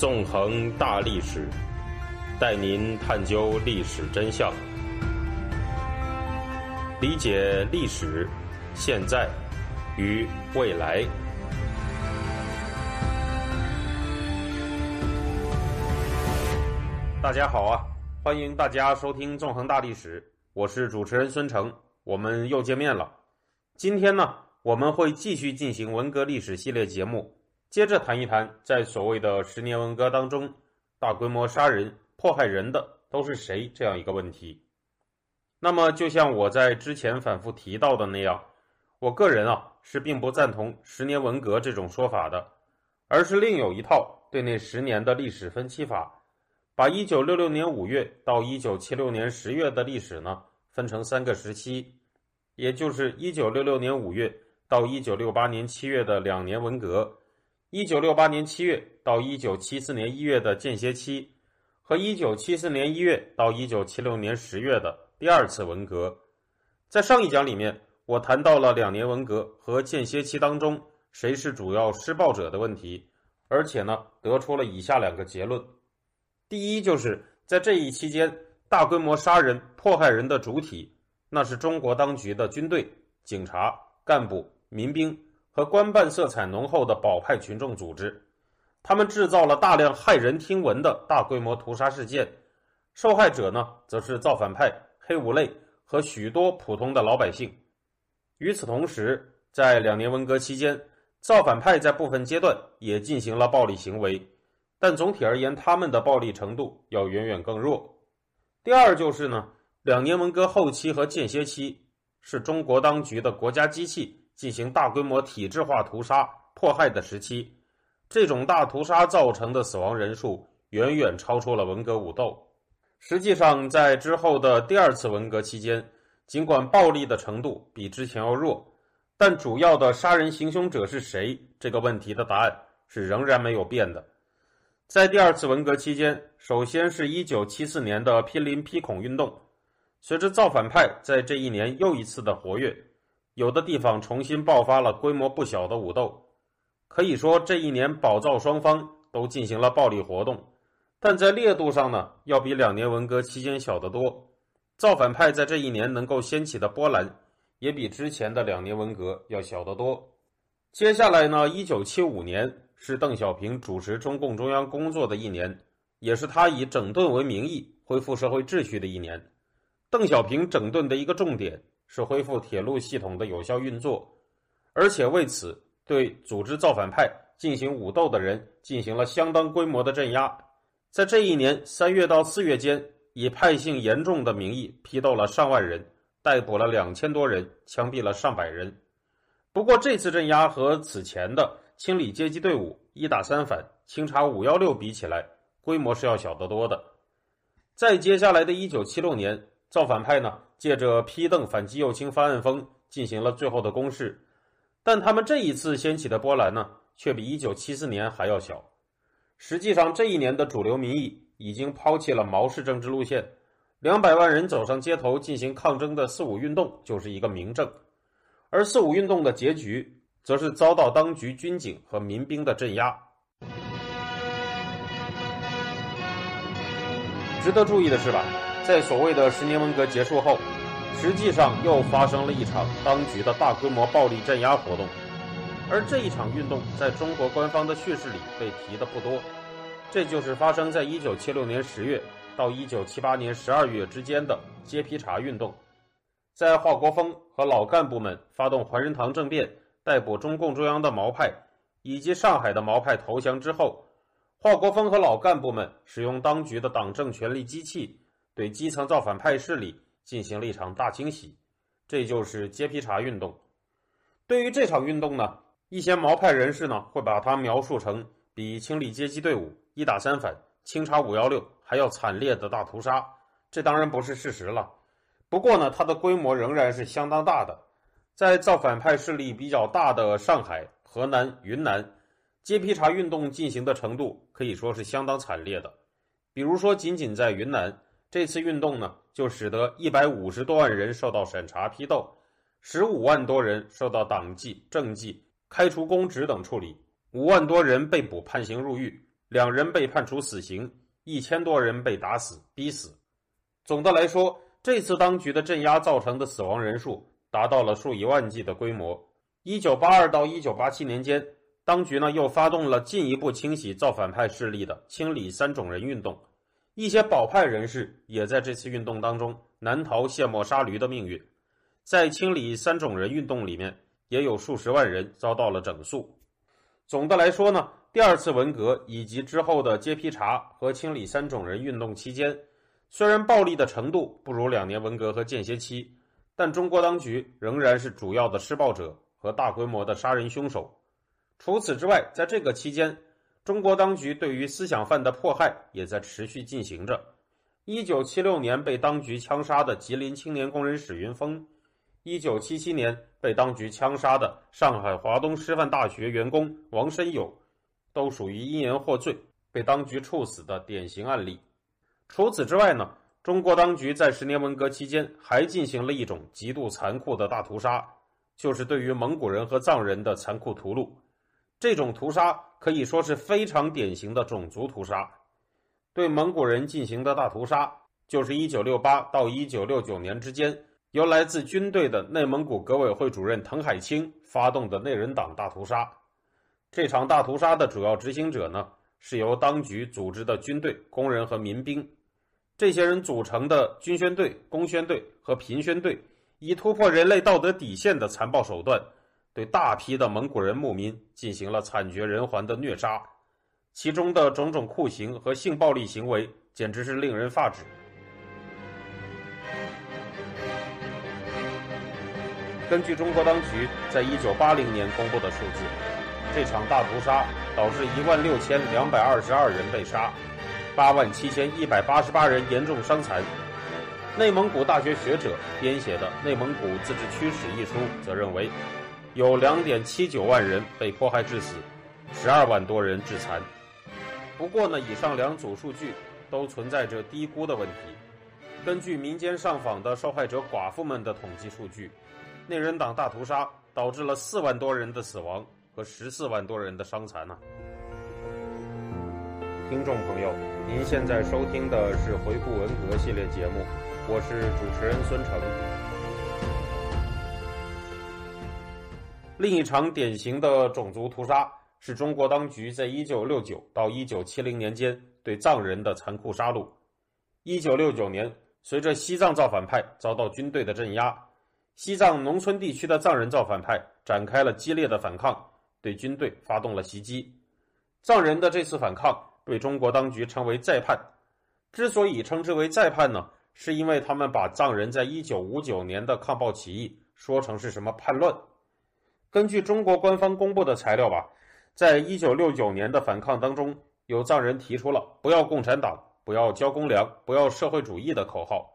纵横大历史，带您探究历史真相，理解历史、现在与未来。大家好啊，欢迎大家收听《纵横大历史》，我是主持人孙成，我们又见面了。今天呢，我们会继续进行文革历史系列节目。接着谈一谈，在所谓的十年文革当中，大规模杀人、迫害人的都是谁这样一个问题。那么，就像我在之前反复提到的那样，我个人啊是并不赞同十年文革这种说法的，而是另有一套对那十年的历史分期法，把一九六六年五月到一九七六年十月的历史呢分成三个时期，也就是一九六六年五月到一九六八年七月的两年文革。一九六八年七月到一九七四年一月的间歇期，和一九七四年一月到一九七六年十月的第二次文革，在上一讲里面，我谈到了两年文革和间歇期当中谁是主要施暴者的问题，而且呢，得出了以下两个结论：第一，就是在这一期间，大规模杀人、迫害人的主体，那是中国当局的军队、警察、干部、民兵。和官办色彩浓厚的保派群众组织，他们制造了大量骇人听闻的大规模屠杀事件，受害者呢，则是造反派、黑五类和许多普通的老百姓。与此同时，在两年文革期间，造反派在部分阶段也进行了暴力行为，但总体而言，他们的暴力程度要远远更弱。第二就是呢，两年文革后期和间歇期是中国当局的国家机器。进行大规模体制化屠杀迫害的时期，这种大屠杀造成的死亡人数远远超出了文革武斗。实际上，在之后的第二次文革期间，尽管暴力的程度比之前要弱，但主要的杀人行凶者是谁这个问题的答案是仍然没有变的。在第二次文革期间，首先是一九七四年的批林批孔运动，随着造反派在这一年又一次的活跃。有的地方重新爆发了规模不小的武斗，可以说这一年保造双方都进行了暴力活动，但在烈度上呢，要比两年文革期间小得多。造反派在这一年能够掀起的波澜，也比之前的两年文革要小得多。接下来呢，一九七五年是邓小平主持中共中央工作的一年，也是他以整顿为名义恢复社会秩序的一年。邓小平整顿的一个重点。是恢复铁路系统的有效运作，而且为此对组织造反派进行武斗的人进行了相当规模的镇压。在这一年三月到四月间，以派性严重的名义批斗了上万人，逮捕了两千多人，枪毙了上百人。不过，这次镇压和此前的清理阶级队伍、一打三反、清查五幺六比起来，规模是要小得多的。在接下来的一九七六年。造反派呢，借着批邓反击右倾翻案风，进行了最后的攻势，但他们这一次掀起的波澜呢，却比一九七四年还要小。实际上，这一年的主流民意已经抛弃了毛氏政治路线，两百万人走上街头进行抗争的四五运动就是一个明证，而四五运动的结局，则是遭到当局军警和民兵的镇压。值得注意的是吧？在所谓的十年文革结束后，实际上又发生了一场当局的大规模暴力镇压活动，而这一场运动在中国官方的叙事里被提的不多。这就是发生在一九七六年十月到一九七八年十二月之间的揭批查运动。在华国锋和老干部们发动怀仁堂政变、逮捕中共中央的毛派以及上海的毛派投降之后，华国锋和老干部们使用当局的党政权力机器。对基层造反派势力进行了一场大清洗，这就是揭批查运动。对于这场运动呢，一些毛派人士呢会把它描述成比清理阶级队伍、一打三反、清查五幺六还要惨烈的大屠杀。这当然不是事实了。不过呢，它的规模仍然是相当大的。在造反派势力比较大的上海、河南、云南，揭批查运动进行的程度可以说是相当惨烈的。比如说，仅仅在云南。这次运动呢，就使得一百五十多万人受到审查批斗，十五万多人受到党纪、政纪、开除公职等处理，五万多人被捕判刑入狱，两人被判处死刑，一千多人被打死、逼死。总的来说，这次当局的镇压造成的死亡人数达到了数以万计的规模。一九八二到一九八七年间，当局呢又发动了进一步清洗造反派势力的“清理三种人”运动，一些保派人士也在这次运动当中难逃卸磨杀驴的命运。在清理三种人运动里面，也有数十万人遭到了整肃。总的来说呢，第二次文革以及之后的揭批查和清理三种人运动期间，虽然暴力的程度不如两年文革和间歇期，但中国当局仍然是主要的施暴者和大规模的杀人凶手。除此之外，在这个期间，中国当局对于思想犯的迫害也在持续进行着。一九七六年被当局枪杀的吉林青年工人史云峰。一九七七年被当局枪杀的上海华东师范大学员工王申友，都属于因言获罪被当局处死的典型案例。除此之外呢，中国当局在十年文革期间还进行了一种极度残酷的大屠杀，就是对于蒙古人和藏人的残酷屠戮。这种屠杀可以说是非常典型的种族屠杀。对蒙古人进行的大屠杀，就是一九六八到一九六九年之间。由来自军队的内蒙古革委会主任滕海清发动的内人党大屠杀，这场大屠杀的主要执行者呢，是由当局组织的军队、工人和民兵。这些人组成的军宣队、工宣队和平宣队，以突破人类道德底线的残暴手段，对大批的蒙古人牧民进行了惨绝人寰的虐杀，其中的种种酷刑和性暴力行为，简直是令人发指。根据中国当局在一九八零年公布的数字，这场大屠杀导致一万六千两百二十二人被杀，八万七千一百八十八人严重伤残。内蒙古大学学者编写的《内蒙古自治区史》一书则认为，有两点七九万人被迫害致死，十二万多人致残。不过呢，以上两组数据都存在着低估的问题。根据民间上访的受害者寡妇们的统计数据。内人党大屠杀导致了四万多人的死亡和十四万多人的伤残呢。听众朋友，您现在收听的是回顾文革系列节目，我是主持人孙成。另一场典型的种族屠杀是中国当局在一九六九到一九七零年间对藏人的残酷杀戮。一九六九年，随着西藏造反派遭到军队的镇压。西藏农村地区的藏人造反派展开了激烈的反抗，对军队发动了袭击。藏人的这次反抗被中国当局称为“再叛”。之所以称之为“再叛”呢，是因为他们把藏人在一九五九年的抗暴起义说成是什么叛乱。根据中国官方公布的材料吧，在一九六九年的反抗当中，有藏人提出了“不要共产党，不要交公粮，不要社会主义”的口号，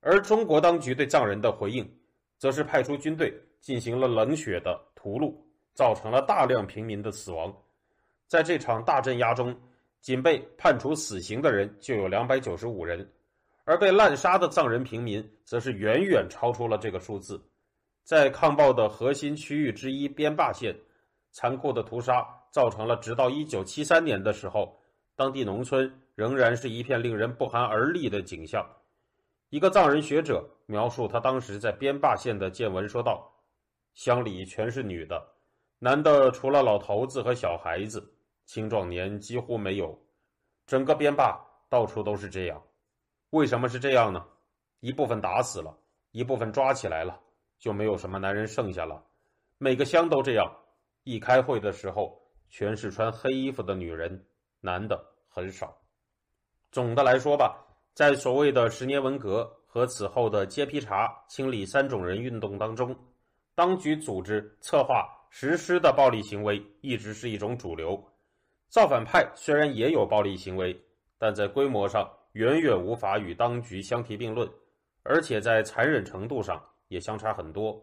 而中国当局对藏人的回应。则是派出军队进行了冷血的屠戮，造成了大量平民的死亡。在这场大镇压中，仅被判处死刑的人就有两百九十五人，而被滥杀的藏人平民则是远远超出了这个数字。在抗暴的核心区域之一边坝县，残酷的屠杀造成了直到一九七三年的时候，当地农村仍然是一片令人不寒而栗的景象。一个藏人学者描述他当时在边坝县的见闻说道：“乡里全是女的，男的除了老头子和小孩子，青壮年几乎没有。整个边坝到处都是这样。为什么是这样呢？一部分打死了，一部分抓起来了，就没有什么男人剩下了。每个乡都这样。一开会的时候，全是穿黑衣服的女人，男的很少。总的来说吧。”在所谓的十年文革和此后的揭批查、清理三种人运动当中，当局组织、策划、实施的暴力行为一直是一种主流。造反派虽然也有暴力行为，但在规模上远远无法与当局相提并论，而且在残忍程度上也相差很多。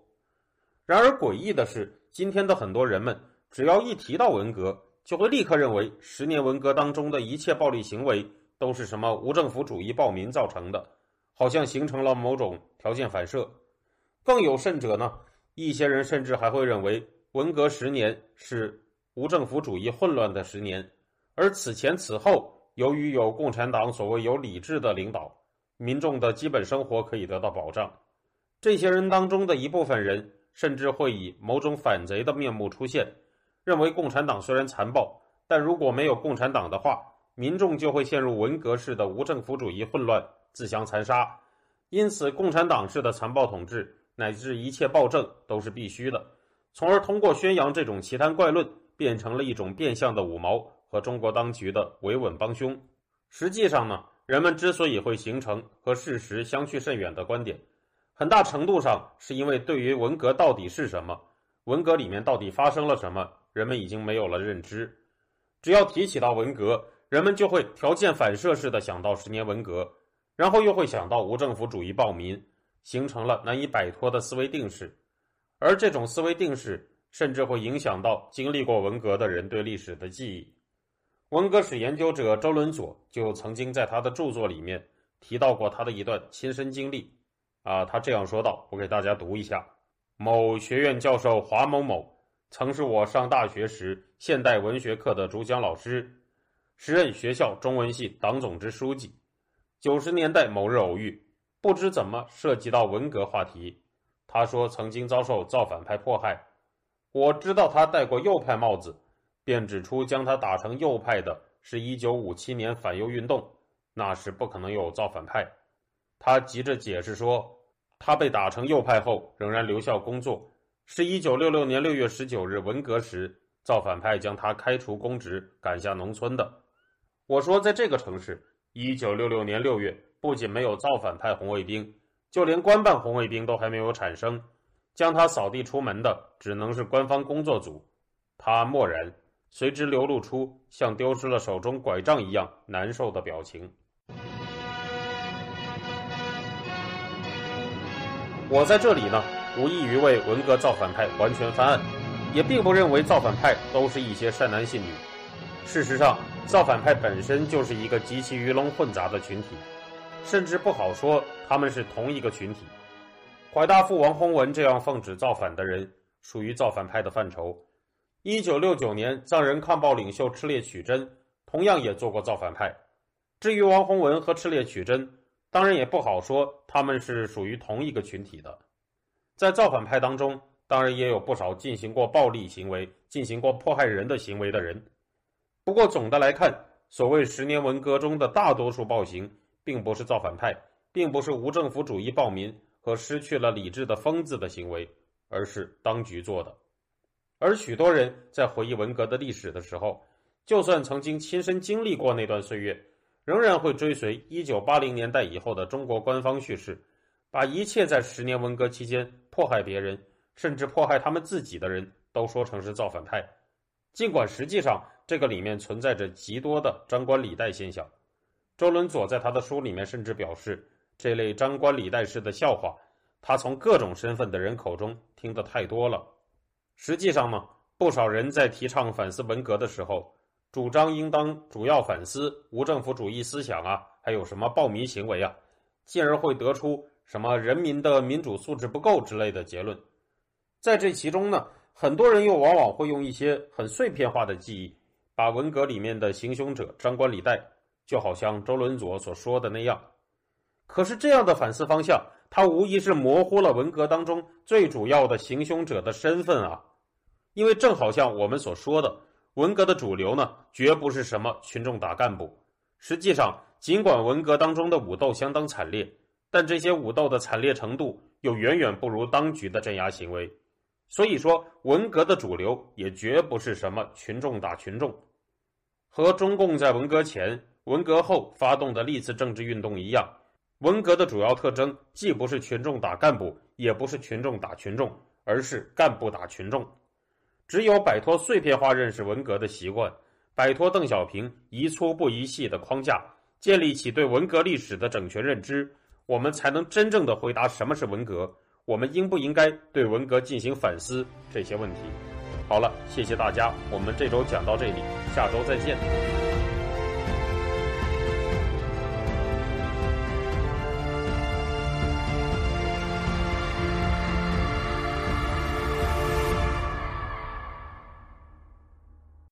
然而诡异的是，今天的很多人们只要一提到文革，就会立刻认为十年文革当中的一切暴力行为。都是什么无政府主义暴民造成的，好像形成了某种条件反射。更有甚者呢，一些人甚至还会认为文革十年是无政府主义混乱的十年，而此前此后，由于有共产党所谓有理智的领导，民众的基本生活可以得到保障。这些人当中的一部分人，甚至会以某种反贼的面目出现，认为共产党虽然残暴，但如果没有共产党的话，民众就会陷入文革式的无政府主义混乱，自相残杀。因此，共产党式的残暴统治乃至一切暴政都是必须的，从而通过宣扬这种奇谈怪论，变成了一种变相的五毛和中国当局的维稳帮凶。实际上呢，人们之所以会形成和事实相去甚远的观点，很大程度上是因为对于文革到底是什么，文革里面到底发生了什么，人们已经没有了认知。只要提起到文革，人们就会条件反射式的想到十年文革。然后又会想到无政府主义暴民，形成了难以摆脱的思维定式，而这种思维定式甚至会影响到经历过文革的人对历史的记忆。文革史研究者周伦佐就曾经在他的著作里面提到过他的一段亲身经历，啊，他这样说道：“我给大家读一下。某学院教授华某某，曾是我上大学时现代文学课的主讲老师，时任学校中文系党总支书记。”九十年代某日偶遇，不知怎么涉及到文革话题。他说曾经遭受造反派迫害，我知道他戴过右派帽子，便指出将他打成右派的是一九五七年反右运动，那时不可能有造反派。他急着解释说，他被打成右派后仍然留校工作，是一九六六年六月十九日文革时造反派将他开除公职，赶下农村的。我说在这个城市。一九六六年六月，不仅没有造反派红卫兵，就连官办红卫兵都还没有产生，将他扫地出门的只能是官方工作组。他默然，随之流露出像丢失了手中拐杖一样难受的表情。我在这里呢，无异于为文革造反派完全翻案，也并不认为造反派都是一些善男信女。事实上，造反派本身就是一个极其鱼龙混杂的群体，甚至不好说他们是同一个群体。怀大富王洪文这样奉旨造反的人，属于造反派的范畴。一九六九年藏人抗暴领袖赤烈曲珍，同样也做过造反派。至于王洪文和赤烈曲珍，当然也不好说他们是属于同一个群体的。在造反派当中，当然也有不少进行过暴力行为、进行过迫害人的行为的人。不过总的来看，所谓十年文革中的大多数暴行，并不是造反派，并不是无政府主义暴民和失去了理智的疯子的行为，而是当局做的。而许多人在回忆文革的历史的时候，就算曾经亲身经历过那段岁月，仍然会追随一九八零年代以后的中国官方叙事，把一切在十年文革期间迫害别人，甚至迫害他们自己的人都说成是造反派，尽管实际上。这个里面存在着极多的张冠李戴现象。周伦佐在他的书里面甚至表示，这类张冠李戴式的笑话，他从各种身份的人口中听得太多了。实际上呢，不少人在提倡反思文革的时候，主张应当主要反思无政府主义思想啊，还有什么暴民行为啊，进而会得出什么人民的民主素质不够之类的结论。在这其中呢，很多人又往往会用一些很碎片化的记忆。把文革里面的行凶者张冠李戴，就好像周伦佐所说的那样。可是这样的反思方向，它无疑是模糊了文革当中最主要的行凶者的身份啊！因为正好像我们所说的，文革的主流呢，绝不是什么群众打干部。实际上，尽管文革当中的武斗相当惨烈，但这些武斗的惨烈程度又远远不如当局的镇压行为。所以说，文革的主流也绝不是什么群众打群众。和中共在文革前、文革后发动的历次政治运动一样，文革的主要特征既不是群众打干部，也不是群众打群众，而是干部打群众。只有摆脱碎片化认识文革的习惯，摆脱邓小平一粗不一细的框架，建立起对文革历史的整全认知，我们才能真正的回答什么是文革，我们应不应该对文革进行反思这些问题。好了，谢谢大家，我们这周讲到这里，下周再见。